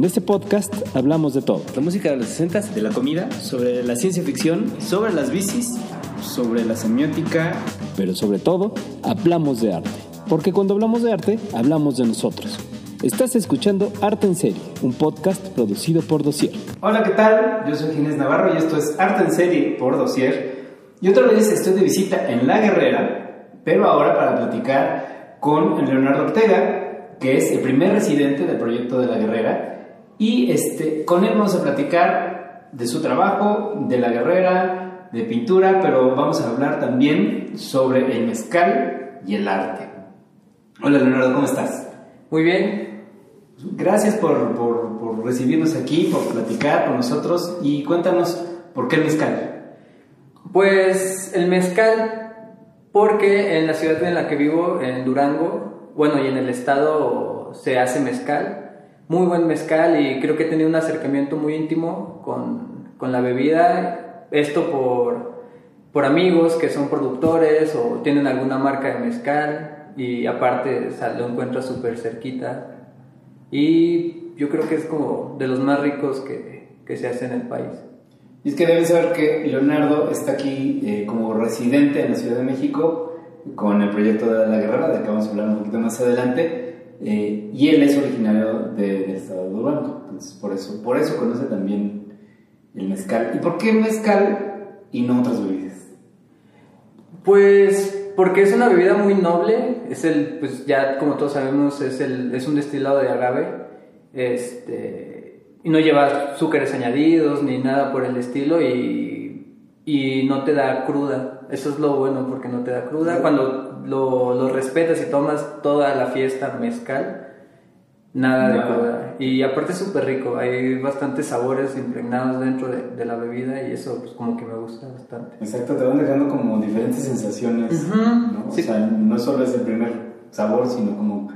En este podcast hablamos de todo. La música de los 60 de la comida, sobre la ciencia ficción, sobre las bicis, sobre la semiótica, pero sobre todo hablamos de arte. Porque cuando hablamos de arte, hablamos de nosotros. Estás escuchando Arte en Serie, un podcast producido por Dossier. Hola, ¿qué tal? Yo soy Ginés Navarro y esto es Arte en Serie por Dossier. Y otra vez estoy de visita en La Guerrera, pero ahora para platicar con Leonardo Ortega, que es el primer residente del proyecto de La Guerrera. Y este, con él vamos a platicar de su trabajo, de La Guerrera, de pintura, pero vamos a hablar también sobre el mezcal y el arte. Hola Leonardo, ¿cómo estás? Muy bien. Gracias por, por, por recibirnos aquí, por platicar con nosotros y cuéntanos por qué el mezcal. Pues el mezcal, porque en la ciudad en la que vivo, en Durango, bueno, y en el estado se hace mezcal, muy buen mezcal y creo que he tenido un acercamiento muy íntimo con, con la bebida, esto por, por amigos que son productores o tienen alguna marca de mezcal y aparte o sea, lo encuentras súper cerquita. Y yo creo que es como de los más ricos que, que se hace en el país. Y es que deben saber que Leonardo está aquí eh, como residente en la Ciudad de México con el proyecto de La Guerrera, de que vamos a hablar un poquito más adelante, eh, y él es originario de, del estado de Durango, entonces por eso, por eso conoce también el mezcal. ¿Y por qué mezcal y no otras bebidas? Pues porque es una bebida muy noble, es el, pues ya como todos sabemos, es, el, es un destilado de agave, este, y no lleva azúcares añadidos ni nada por el estilo y, y no te da cruda, eso es lo bueno porque no te da cruda, cuando lo, lo respetas y tomas toda la fiesta mezcal, Nada de cruda. Y aparte es súper rico, hay bastantes sabores impregnados dentro de, de, la bebida y eso pues como que me gusta bastante. Exacto, te van dejando como diferentes sensaciones, ¿no? O sea, no solo es el primer sabor, sino como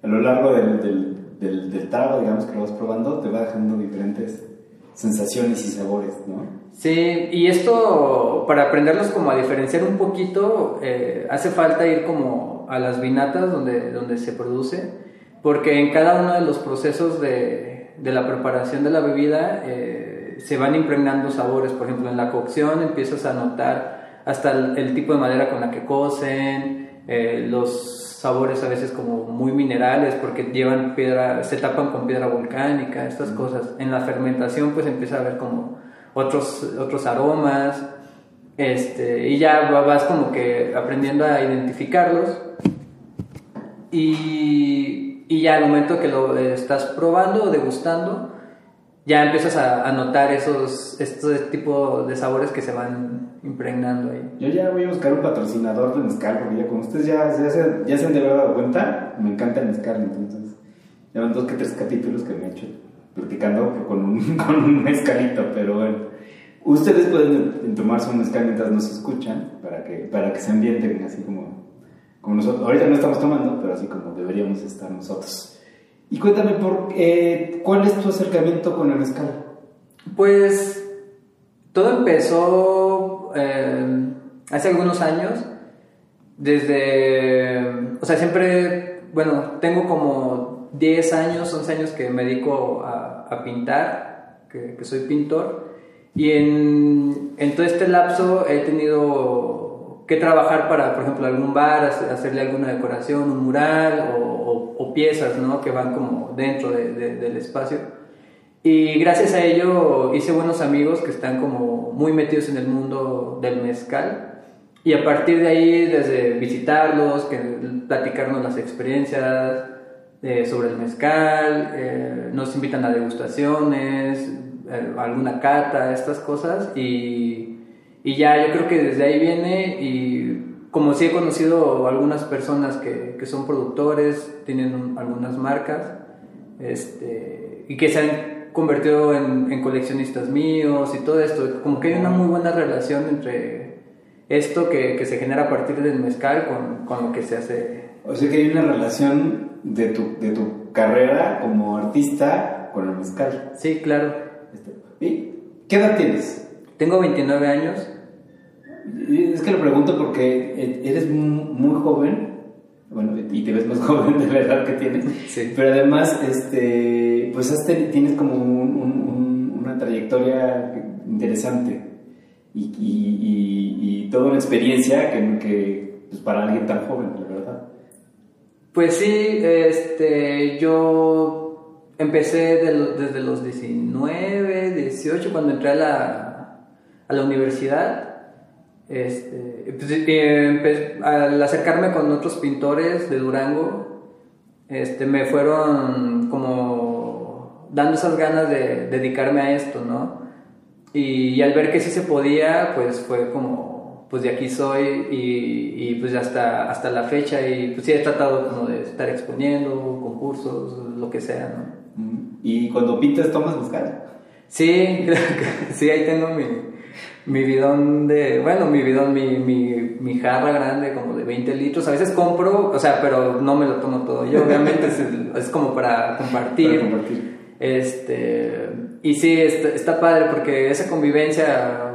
a lo largo del, del, del, del trago, digamos, que lo vas probando, te va dejando diferentes sensaciones y sabores, ¿no? Sí, y esto, para aprenderlos como a diferenciar un poquito, eh, hace falta ir como a las vinatas donde, donde se produce porque en cada uno de los procesos de, de la preparación de la bebida eh, se van impregnando sabores. Por ejemplo, en la cocción empiezas a notar hasta el, tipo de madera con la que cocen, eh, los sabores a veces como muy minerales porque llevan piedra, se tapan con piedra volcánica, estas cosas. En la fermentación pues empieza a haber como otros, otros aromas. Este, y ya vas como que aprendiendo a identificarlos. Y y ya al momento que lo estás probando o degustando, ya empiezas a, a notar esos estos tipos de sabores que se van impregnando ahí. Yo ya voy a buscar un patrocinador de mezcal, porque ya como ustedes ya, ya, se, ya se han de haber dado cuenta, me encanta el mezcal, entonces ya van dos que tres capítulos que me he hecho platicando con un, con un mezcalito, pero bueno. Ustedes pueden tomarse un mezcal mientras nos escuchan, para que, para que se ambienten así como como nosotros. Ahorita no estamos tomando, pero así como deberíamos estar nosotros. Y cuéntame, por, eh, ¿cuál es tu acercamiento con el mezcal? Pues todo empezó eh, hace algunos años, desde, o sea, siempre, bueno, tengo como 10 años, 11 años que me dedico a, pintar, que, soy pintor, y en todo este lapso he tenido que trabajar para, por ejemplo, algún bar, hacerle alguna decoración, un mural o, o, piezas, ¿no? Que van como dentro de, de, del espacio. Y gracias a ello hice buenos amigos que están como muy metidos en el mundo del mezcal. Y a partir de ahí, desde visitarlos, que, platicarnos las experiencias eh, sobre el mezcal, eh, nos invitan a degustaciones, eh, alguna cata, estas cosas. Y y ya yo creo que desde ahí viene y como sí he conocido algunas personas que, que son productores, tienen algunas marcas este, y que se han convertido en, en, coleccionistas míos y todo esto, como que hay una muy buena relación entre esto que, que se genera a partir del mezcal con, con, lo que se hace. O sea que hay una relación de tu, de tu carrera como artista con el mezcal. Sí, claro. Este, ¿Y qué edad tienes? Tengo 29 años. Es que lo pregunto porque eres muy joven bueno, y te ves más joven de la edad que tienes, Sí. pero además, este, pues tienes como un- un- un- una trayectoria interesante y, y- y- y toda una experiencia que, que pues para alguien tan joven, la verdad. Pues sí, este, yo empecé de lo- desde los 19, 18, cuando entré a la, a la universidad. Este, pues, eh, empe- al acercarme con otros pintores de Durango, este, me fueron como dando esas ganas de dedicarme a esto, ¿no? Y, y al ver que sí se podía, pues fue como, pues de aquí soy y, y pues hasta, hasta la fecha y pues sí he tratado como de estar exponiendo, concursos, lo que sea, ¿no? Y cuando pintas, tomas mezcal. Sí, sí, ahí tengo mi, mi bidón de, bueno, mi bidón, mi, mi, mi jarra grande como de 20 litros. A veces compro, o sea, pero no me lo tomo todo yo, obviamente es, es como para compartir. Para compartir. Este, y sí, está, está padre porque esa convivencia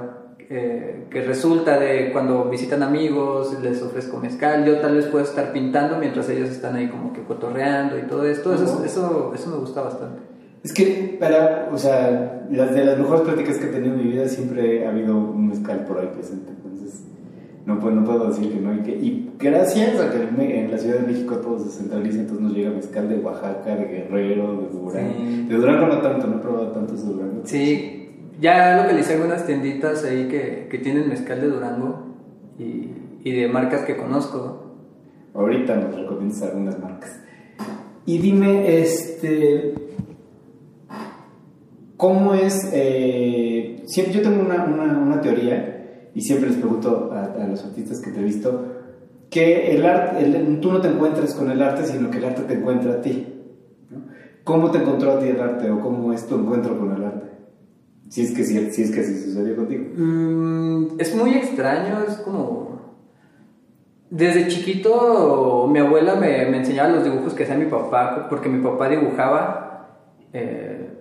eh, que resulta de cuando visitan amigos, les ofrezco mezcal, yo tal vez puedo estar pintando mientras ellos están ahí como que cotorreando y todo esto, eso, eso, eso me gusta bastante. Es que, para, o sea, las de las mejores pláticas que he tenido en mi vida siempre ha habido un mezcal por ahí presente. Entonces, no puedo, no puedo decir que no. Y, que, y gracias a que en la Ciudad de México todo se centraliza, entonces nos llega mezcal de Oaxaca, de Guerrero, de Durango. Sí. De Durango no tanto, no he probado tantos de Durango. Sí, ya localicé algunas tienditas ahí que, que tienen mezcal de Durango y, y de marcas que conozco. Ahorita nos recomiendas algunas marcas. Y dime, este. ¿Cómo es? eh, siempre, yo tengo una, una, teoría y siempre les pregunto a, los artistas que te he visto que el arte, tú no te encuentras con el arte, sino que el arte te encuentra a ti. ¿Cómo te encontró a ti el arte o cómo es tu encuentro con el arte? Si es que si es que así sucedió contigo. Mm, es muy extraño, es como... Desde chiquito mi abuela me, me enseñaba los dibujos que hacía mi papá, porque mi papá dibujaba. eh,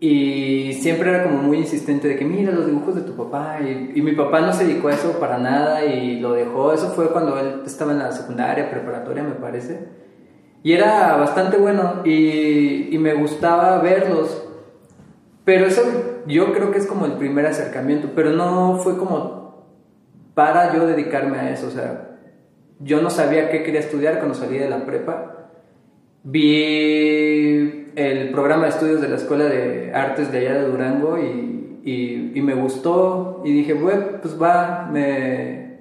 y siempre era como muy insistente de que mira los dibujos de tu papá. Y, y mi papá no se dedicó a eso para nada y lo dejó. Eso fue cuando él estaba en la secundaria, preparatoria me parece. Y era bastante bueno y, y me gustaba verlos. Pero eso yo creo que es como el primer acercamiento, pero no fue como para yo dedicarme a eso, o sea, yo no sabía qué quería estudiar cuando salí de la prepa. Vi el programa de estudios de la Escuela de Artes de allá de Durango y, y- me gustó y dije, bueno, pues va, me,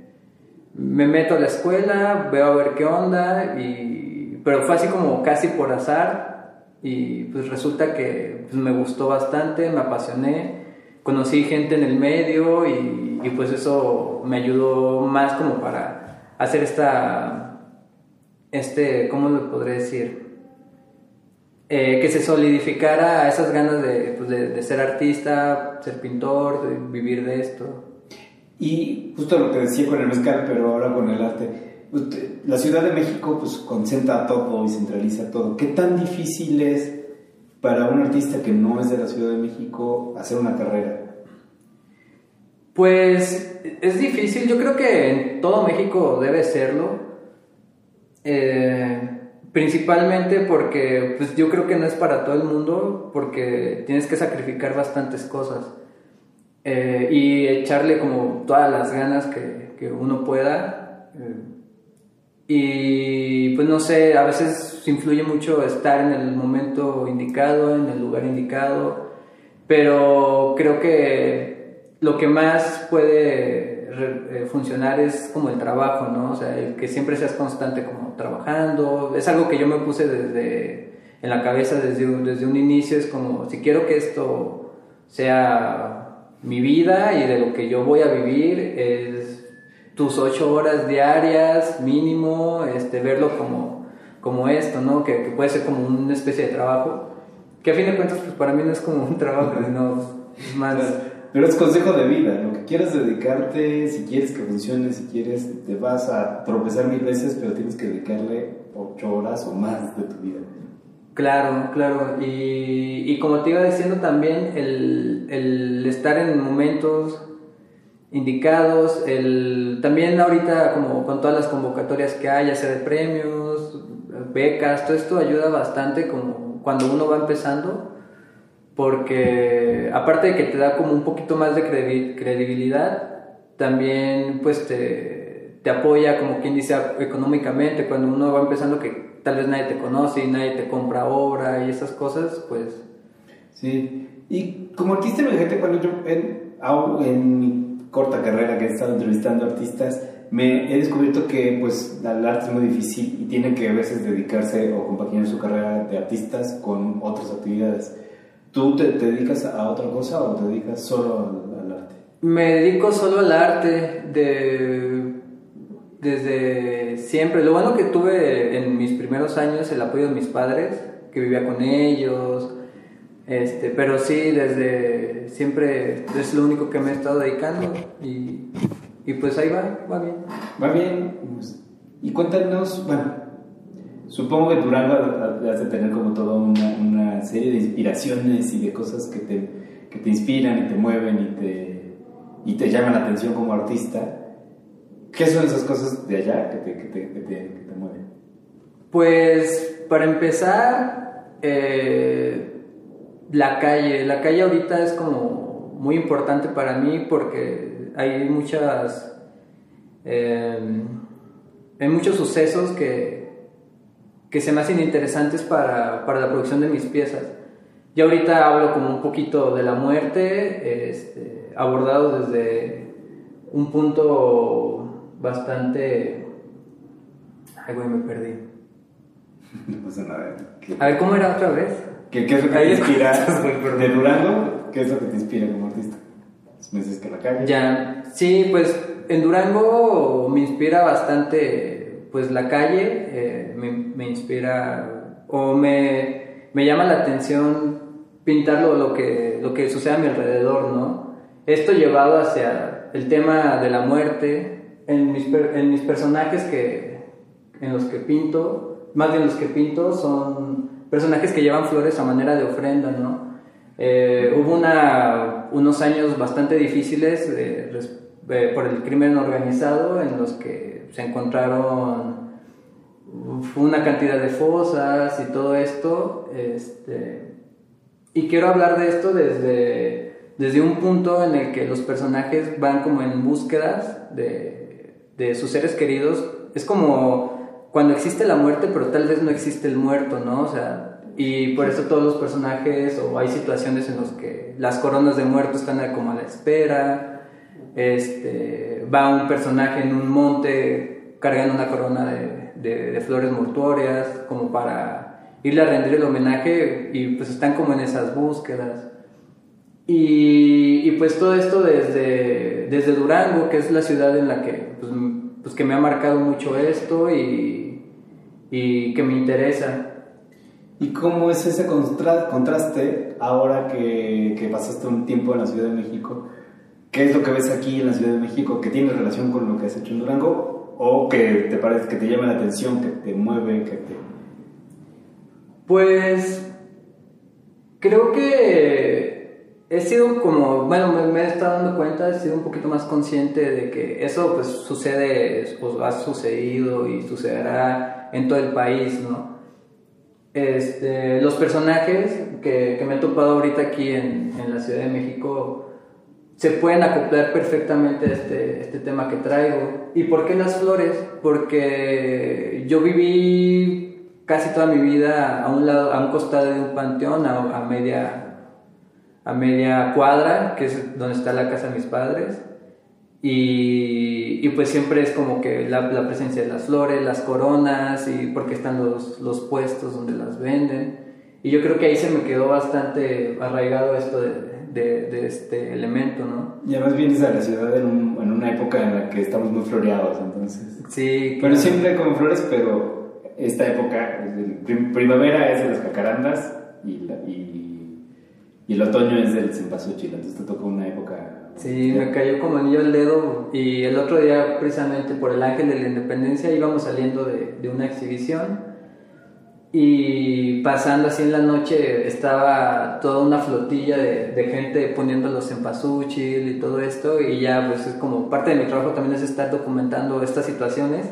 me meto a la escuela, veo a ver qué onda, y, pero fue así como casi por azar y pues resulta que pues, me gustó bastante, me apasioné, conocí gente en el medio y, y, pues eso me ayudó más como para hacer esta, este, ¿cómo lo podré decir? Eh, que se solidificara esas ganas de, pues, de, de ser artista, ser pintor, de vivir de esto. Y justo lo que decía con el mezcal, pero ahora con el arte. Usted- La Ciudad de México pues concentra todo y centraliza todo. ¿Qué tan difícil es para un artista que no es de la Ciudad de México hacer una carrera? Pues es difícil, yo creo que en todo México debe serlo. Eh, principalmente porque pues yo creo que no es para todo el mundo, porque tienes que sacrificar bastantes cosas. Eh, y echarle como todas las ganas que, que uno pueda. Eh, y pues no sé, a veces influye mucho estar en el momento indicado, en el lugar indicado, pero creo que lo que más puede eh, funcionar es como el trabajo, ¿no? O sea, el que siempre seas constante como trabajando, es algo que yo me puse desde en la cabeza desde un, desde un inicio, es como si quiero que esto sea mi vida y de lo que yo voy a vivir es tus ocho horas diarias mínimo, este, verlo como, como esto, ¿no? Que, que puede ser como una especie de trabajo, que a fin de cuentas pues para mí no es como un trabajo, sino más... Pero es consejo de vida, lo que quieras dedicarte, si quieres que funcione, si quieres, te vas a tropezar mil veces, pero tienes que dedicarle ocho horas o más de tu vida. Claro, claro. Y, y como te iba diciendo también, el, el estar en momentos indicados. El, también ahorita como con todas las convocatorias que hay, ya sea de premios, becas, todo esto ayuda bastante como cuando uno va empezando, porque aparte de que te da como un poquito más de credibilidad, también pues te, te apoya como quien dice económicamente cuando uno va empezando que tal vez nadie te conoce y nadie te compra obra y esas cosas, pues... Sí, y como artista emergente, cuando yo en, en mi corta carrera que he estado entrevistando artistas, me he descubierto que pues el arte es muy difícil y tiene que a veces dedicarse o compaginar su carrera de artistas con otras actividades. ¿Tú te, dedicas a otra cosa o te dedicas solo al, arte? Me dedico solo al arte de, desde siempre. Lo bueno que tuve en mis primeros años el apoyo de mis padres, que vivía con ellos, este, pero sí, desde siempre es lo único que me he estado dedicando y y pues ahí va, va bien. Va bien. Y cuéntanos, bueno, supongo que Durango has de tener como toda una, una, serie de inspiraciones y de cosas que te, que te inspiran y te mueven y te, y te llaman la atención como artista. ¿Qué son esas cosas de allá que te, que te, te, mueven? Pues para empezar, eh, la calle. La calle ahorita es como muy importante para mí porque hay muchas... Em, hay muchos sucesos que, que se me hacen interesantes para, para, la producción de mis piezas. Ya ahorita hablo como un poquito de la muerte, este, abordado desde un punto bastante... Ay, güey, me perdí. No pasa nada. A ver, ¿cómo era otra vez? ¿Qué, qué es lo que te inspira de Durango? ¿Qué es lo que te inspira como artista? meses que la calle. Ya, sí, pues en Durango me inspira bastante, pues la calle, eh, me, inspira o me, me, llama la atención pintar lo, que, lo que sucede a mi alrededor, ¿no? Esto llevado hacia el tema de la muerte, en mis, en mis personajes que, en los que pinto, más bien los que pinto son personajes que llevan flores a manera de ofrenda, ¿no? Eh, hubo una, unos años bastante difíciles por el crimen organizado en los que se encontraron una cantidad de fosas y todo esto. Este, y quiero hablar de esto desde, desde un punto en el que los personajes van como en búsquedas de, de sus seres queridos. Es como cuando existe la muerte, pero tal vez no existe el muerto, ¿no? O sea, y por eso todos los personajes, o hay situaciones en las que las coronas de muertos están como a la espera. Este, va un personaje en un monte cargando una corona de, de, flores mortuorias, como para irle a rendir el homenaje, y pues están como en esas búsquedas. Y, y, pues todo esto desde, desde Durango, que es la ciudad en la que, pues, pues que me ha marcado mucho esto y, y que me interesa. ¿Y cómo es ese contraste ahora que, que, pasaste un tiempo en la Ciudad de México? ¿Qué es lo que ves aquí en la Ciudad de México que tiene relación con lo que has hecho en Durango? ¿O que te parece que te llama la atención, que te mueve, que te... Pues creo que he sido como, bueno, me, he estado dando cuenta, he sido un poquito más consciente de que eso pues sucede, pues ha sucedido y sucederá en todo el país, ¿no? Este, los personajes que, que, me he topado ahorita aquí en, en, la Ciudad de México se pueden acoplar perfectamente este, este tema que traigo. ¿Y por qué las flores? Porque yo viví casi toda mi vida a un lado, a un costado de un panteón, a, a media, a media cuadra, que es donde está la casa de mis padres. Y, y, pues siempre es como que la, la, presencia de las flores, las coronas, y porque están los, los, puestos donde las venden. Y yo creo que ahí se me quedó bastante arraigado esto de, de, de este elemento, ¿no? Y además vienes a la ciudad en, un, en, una época en la que estamos muy floreados, entonces. Sí. Bueno, siempre con flores, pero esta época, primavera es de las cacarandas y, la, y, y, el otoño es del cempasúchil, entonces te toca una época Sí, me cayó como anillo el dedo y el otro día precisamente por el Ángel de la Independencia íbamos saliendo de, de una exhibición y pasando así en la noche estaba toda una flotilla de, de gente poniéndolos en pasuchil y todo esto. Y ya pues es como parte de mi trabajo también es estar documentando estas situaciones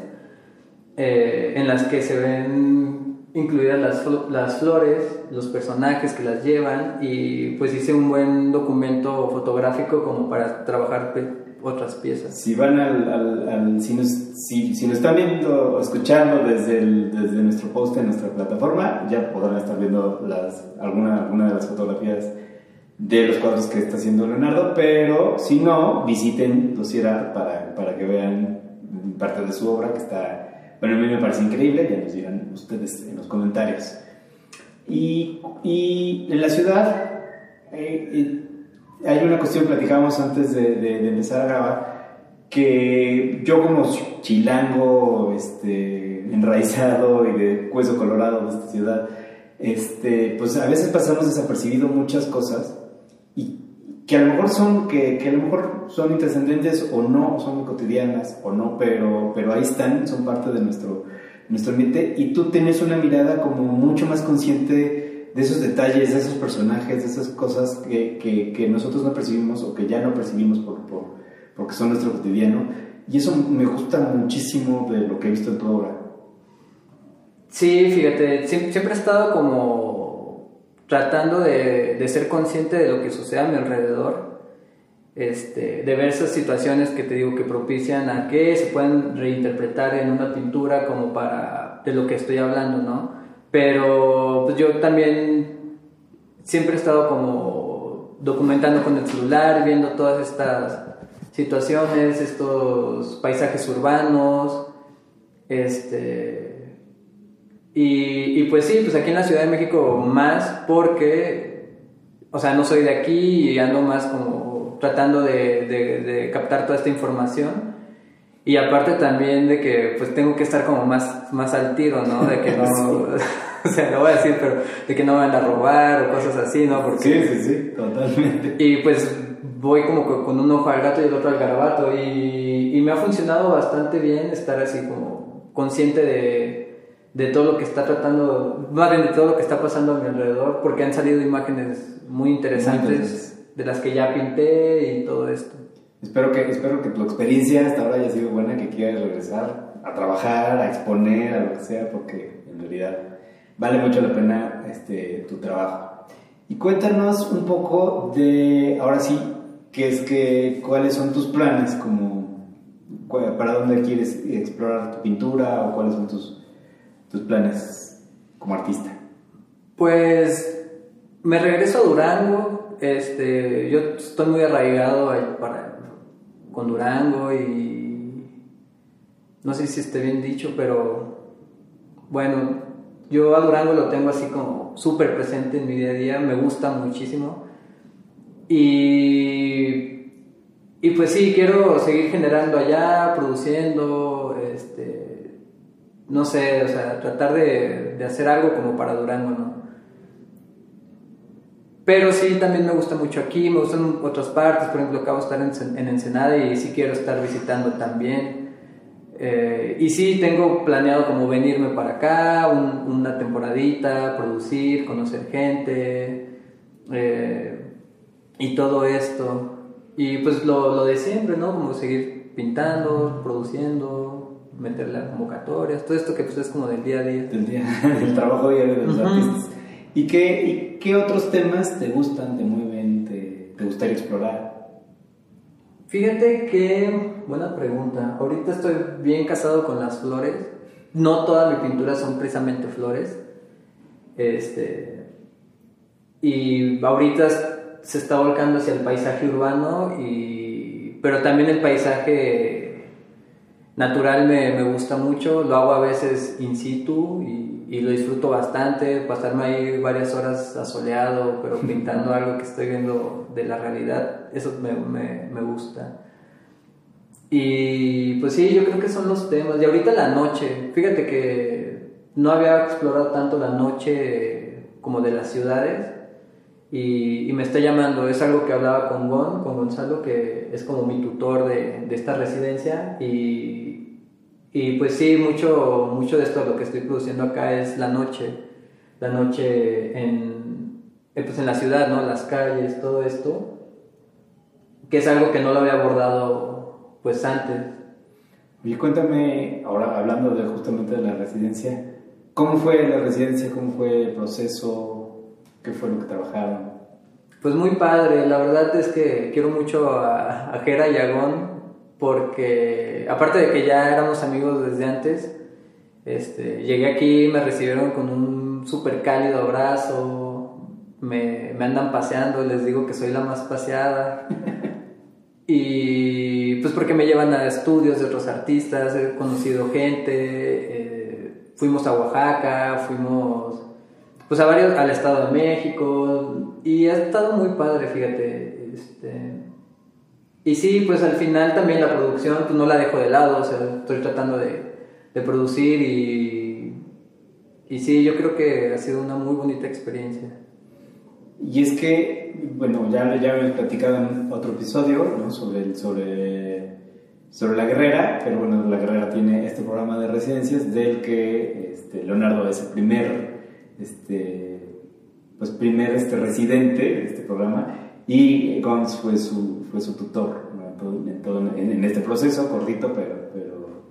eh, en las que se ven incluidas las, las flores, los personajes que las llevan. Y pues hice un buen documento fotográfico como para trabajar otras piezas. Si van al, al, si, nos, si, si, nos, están viendo o escuchando desde, el, desde nuestro post en nuestra plataforma, ya podrán estar viendo las, alguna, alguna de las fotografías de los cuadros que está haciendo Leonardo, pero si no, visiten Dosiera para, para que vean parte de su obra que está, bueno, a mí me parece increíble, ya nos dirán ustedes en los comentarios. Y, y en la ciudad, eh, eh hay una cuestión, platicamos antes de, de, empezar a grabar, que yo como chilango, este, enraizado y de hueso colorado de esta ciudad, este, pues a veces pasamos desapercibido muchas cosas y que a lo mejor son, que, que a lo mejor son intrascendentes o no, son cotidianas o no, pero, pero ahí están, son parte de nuestro, nuestro ambiente. Y tú tienes una mirada como mucho más consciente de esos detalles, de esos personajes, de esas cosas que, que, nosotros no percibimos o que ya no percibimos por, por, porque son nuestro cotidiano. Y eso me gusta muchísimo de lo que he visto en tu obra. Sí, fíjate, siempre, he estado como tratando de, de, ser consciente de lo que sucede a mi alrededor, este, de ver esas situaciones que te digo que propician a que se puedan reinterpretar en una pintura como para de lo que estoy hablando, ¿no? Pero pues yo también siempre he estado como documentando con el celular, viendo todas estas situaciones, estos paisajes urbanos, este... Y, y, pues sí, pues aquí en la Ciudad de México más porque, o sea, no soy de aquí y ando más como tratando de, de, de captar toda esta información. Y aparte también de que pues tengo que estar como más, más al tiro, ¿no? De que no, o sea, lo voy a decir, pero de que no van a robar o cosas así, ¿no? Porque, sí, sí, sí, totalmente. Y pues voy como con un ojo al gato y el otro al garabato y, y me ha funcionado bastante bien estar así como consciente de, de todo lo que está tratando, más bien de todo lo que está pasando a mi alrededor, porque han salido imágenes muy interesantes de las que ya pinté y todo esto. Espero que, espero que tu experiencia hasta ahora haya sido buena, que quieras regresar a trabajar, a exponer, a lo que sea, porque en realidad vale mucho la pena este, tu trabajo. Y cuéntanos un poco de, ahora sí, qué es que, cuáles son tus planes, como para dónde quieres explorar tu pintura o cuáles son tus, tus planes como artista. Pues me regreso a Durango, este, yo estoy muy arraigado para, con Durango y no sé si esté bien dicho, pero bueno, yo a Durango lo tengo así como súper presente en mi día a día, me gusta muchísimo. Y, y pues sí, quiero seguir generando allá, produciendo, este, no sé, o sea, tratar de, de hacer algo como para Durango, ¿no? Pero sí, también me gusta mucho aquí, me gustan otras partes, por ejemplo, acabo de estar en, en Ensenada y sí quiero estar visitando también. Eh, y sí, tengo planeado como venirme para acá, una temporadita, producir, conocer gente eh, y todo esto. Y pues lo, lo, de siempre, ¿no? Como seguir pintando, produciendo, meterle a convocatorias, todo esto que pues es como del día a día. Del día, del trabajo diario de los artistas. ¿Y qué, ¿Y qué otros temas te gustan, te mueven, te, te gustaría explorar? Fíjate que, buena pregunta. Ahorita estoy bien casado con las flores. No toda mi pintura son precisamente flores. Este, y ahorita se está volcando hacia el paisaje urbano, y, pero también el paisaje natural me, me gusta mucho. Lo hago a veces in situ y y lo disfruto bastante, pasarme ahí varias horas asoleado, pero pintando algo que estoy viendo de la realidad, eso me, me, me, gusta. Y pues sí, yo creo que son los temas. Y ahorita la noche, fíjate que no había explorado tanto la noche como de las ciudades y, y me está llamando, es algo que hablaba con Gon, con Gonzalo, que es como mi tutor de, de esta residencia y y pues sí, mucho, mucho de esto lo que estoy produciendo acá es la noche. la noche en, eh, pues en la ciudad, ¿no? Las calles, todo esto, que es algo que no lo había abordado pues antes. Y cuéntame, ahora hablando de justamente de la residencia, ¿cómo fue la residencia? ¿Cómo fue el proceso? ¿Qué fue lo que trabajaron? Pues muy padre, la verdad es que quiero mucho a, a Jera y a Gon porque aparte de que ya éramos amigos desde antes, este, llegué aquí, me recibieron con un súper cálido abrazo, me, me andan paseando, les digo que soy la más paseada. y pues porque me llevan a estudios de otros artistas, he conocido gente, eh, fuimos a Oaxaca, fuimos pues a varios, al Estado de México y ha estado muy padre, fíjate. Este, y sí, pues al final también la producción pues no la dejo de lado, o sea, estoy tratando de, de producir y, y sí, yo creo que ha sido una muy bonita experiencia. Y es que, bueno, ya, ya hemos platicado en otro episodio ¿no? sobre, sobre, sobre La Guerrera, pero bueno, La Guerrera tiene este programa de residencias del que este, Leonardo es el primer, este, pues primer este, residente de este programa y Gons fue su, fue su tutor ¿no? en, todo, en, en, este proceso, cortito, pero, pero,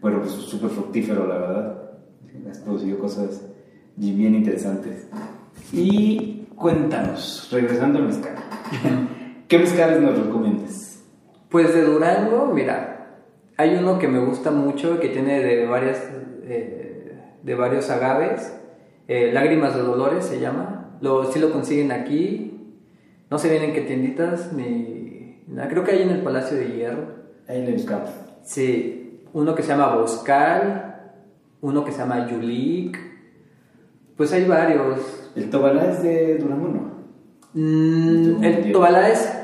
pero pues, súper fructífero, la verdad. Has producido cosas bien interesantes. Y cuéntanos, regresando al mezcal, ¿qué mezcales nos recomiendas? Pues de Durango, mira, hay uno que me gusta mucho que tiene de varias eh, de varios agaves, eh, Lágrimas de Dolores se llama. Lo, sí lo consiguen aquí. No sé bien en qué tienditas ni nada. Creo que hay en el Palacio de Hierro. Ahí en el Mezcal. Sí, uno que se llama Boscal, uno que se llama Yulik. Pues hay varios. ¿El Tobalá es de Durango no? Mm, el Tobalá es,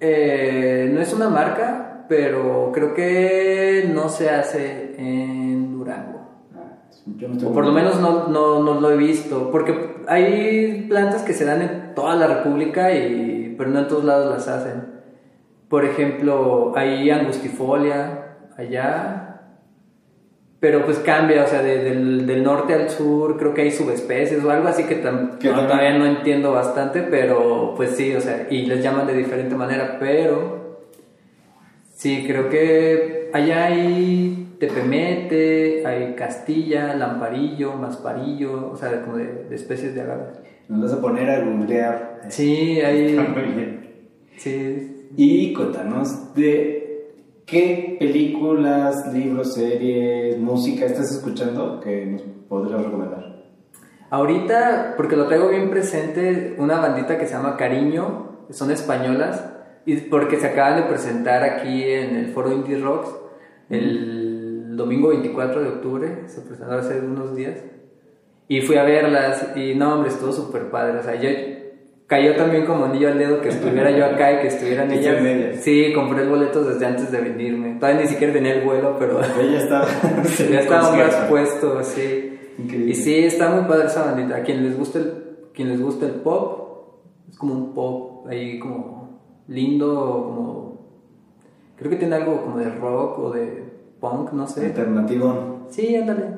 eh, no es una marca, pero creo que no se hace en Durango. Yo no O por lo menos no, no, no lo he visto. Porque hay plantas que se dan en toda la República, y, pero no en todos lados las hacen. Por ejemplo, hay angustifolia allá. Pero pues cambia, o sea, de- del, del norte al sur creo que hay subespecies o algo así que, tam- no, también- todavía no entiendo bastante, pero pues sí, o sea, y les llaman de diferente manera, pero sí, creo que allá hay tepemete, hay castilla, lamparillo, masparillo, o sea, como de, de especies de agaves. Nos vas a poner a googlear. Sí, hay... Sí, Y cuéntanos de qué películas, libros, series, música estás escuchando que nos podrías recomendar. Ahorita, porque lo traigo bien presente, una bandita que se llama Cariño, son españolas, y porque se acaban de presentar aquí en el foro Indie Rocks el domingo 24 de octubre, se presentaron hace unos días, y fui a verlas, y no, hombre, estuvo súper padre, o sea, yo cayó también como anillo al dedo que estuviera yo acá y que estuvieran ellas. ellas. Sí, compré el boleto desde antes de venirme, todavía ni siquiera tenía el vuelo, pero Ella está. ya estaba más puesto, sí. Increíble. Y sí, está muy padre esa bandita. A quien les gusta el, quien les gusta el pop, es como un pop ahí como lindo, como creo que tiene algo como de rock o de punk, no sé. Alternativo. Sí, ándale.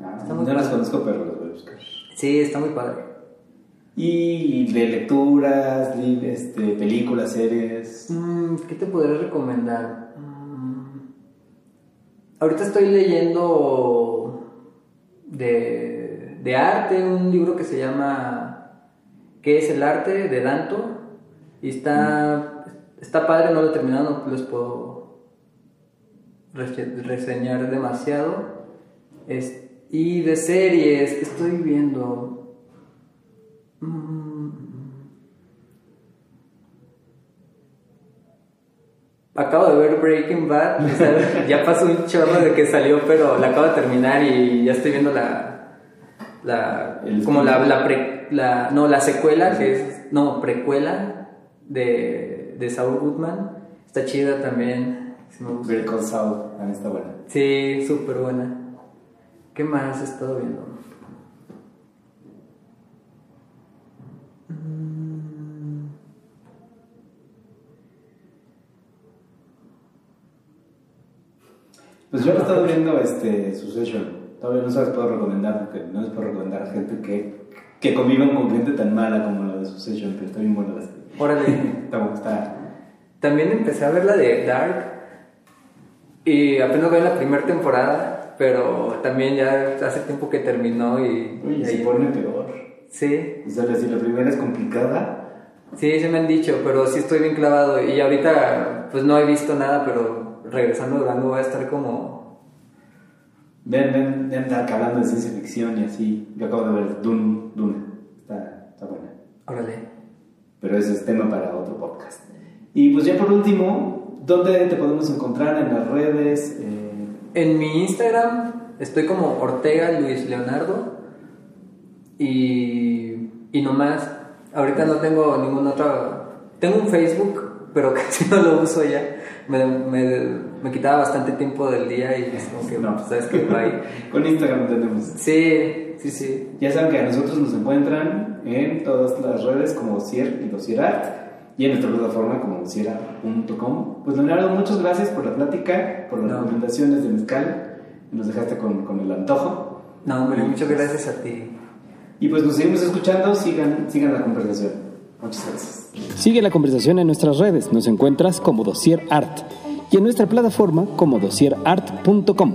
Ah, Está no las conozco, pero las voy a buscar. Sí, está muy padre. Y de lecturas, este, películas, series. Mm, ¿Qué te podré recomendar? Mm, ahorita estoy leyendo de, de arte, un libro que se llama ¿Qué es el arte? de Danto. Y está, está padre, no lo he terminado, no les puedo rese- reseñar demasiado. Es- y de series, ¿qué estoy viendo? Mm. Acabo de ver Breaking Bad, o sea, ya pasó un chorro de que salió, pero la acabo de terminar y ya estoy viendo la, la como la, la, pre- la- no, la secuela, que es, no, precuela de, de Saul Goodman, está chida también, sí me gusta. Ver Call Saul, también está buena. Sí, súper buena. ¿Qué más he estado viendo? Mm, Pues yo he estado viendo este Succession. Todavía no se las puedo recomendar porque no les puedo recomendar a gente que, que convivan con gente tan mala como la de Succession, pero está bien buena la serie. Órale. Está, está, También empecé a ver la de Dark y apenas en la primera temporada, pero también ya hace tiempo que terminó y... Uy, se pone peor. Sí, O sea, si la primera es complicada, sí, sí me han dicho, pero sí estoy bien clavado y ahorita pues no he visto nada, pero regresando a Durango voy a estar como... ven, ven, ven hablando de ciencia ficción y así. Yo acabo de ver Dune, Dune. Está, está buena. Órale. Pero ese es tema para otro podcast. Y pues ya por último, ¿dónde te podemos encontrar en las redes? Eh, En mi Instagram estoy como Ortega Luis Leonardo y, y no más. Ahorita no tengo ningún otro. Tengo un Facebook, pero casi no lo uso ya. Me, me, me quitaba bastante tiempo del día y es como que, No. pues, ¿sabes qué? Bye. con Instagram tenemos. Sí, sí, sí. Ya saben que a nosotros nos encuentran en todas las redes como Dosier y Dosierart y en nuestra plataforma como dosierart.com. Pues Leonardo, muchas gracias por la plática, por las No. recomendaciones de Mezcal. Nos dejaste con, con el antojo. No, hombre, muchas gracias a ti. Y pues nos seguimos escuchando, sigan, sigan la conversación. Muchas gracias. Sigue la conversación en nuestras redes. Nos encuentras como Dossier Art y en nuestra plataforma como dossierart.com.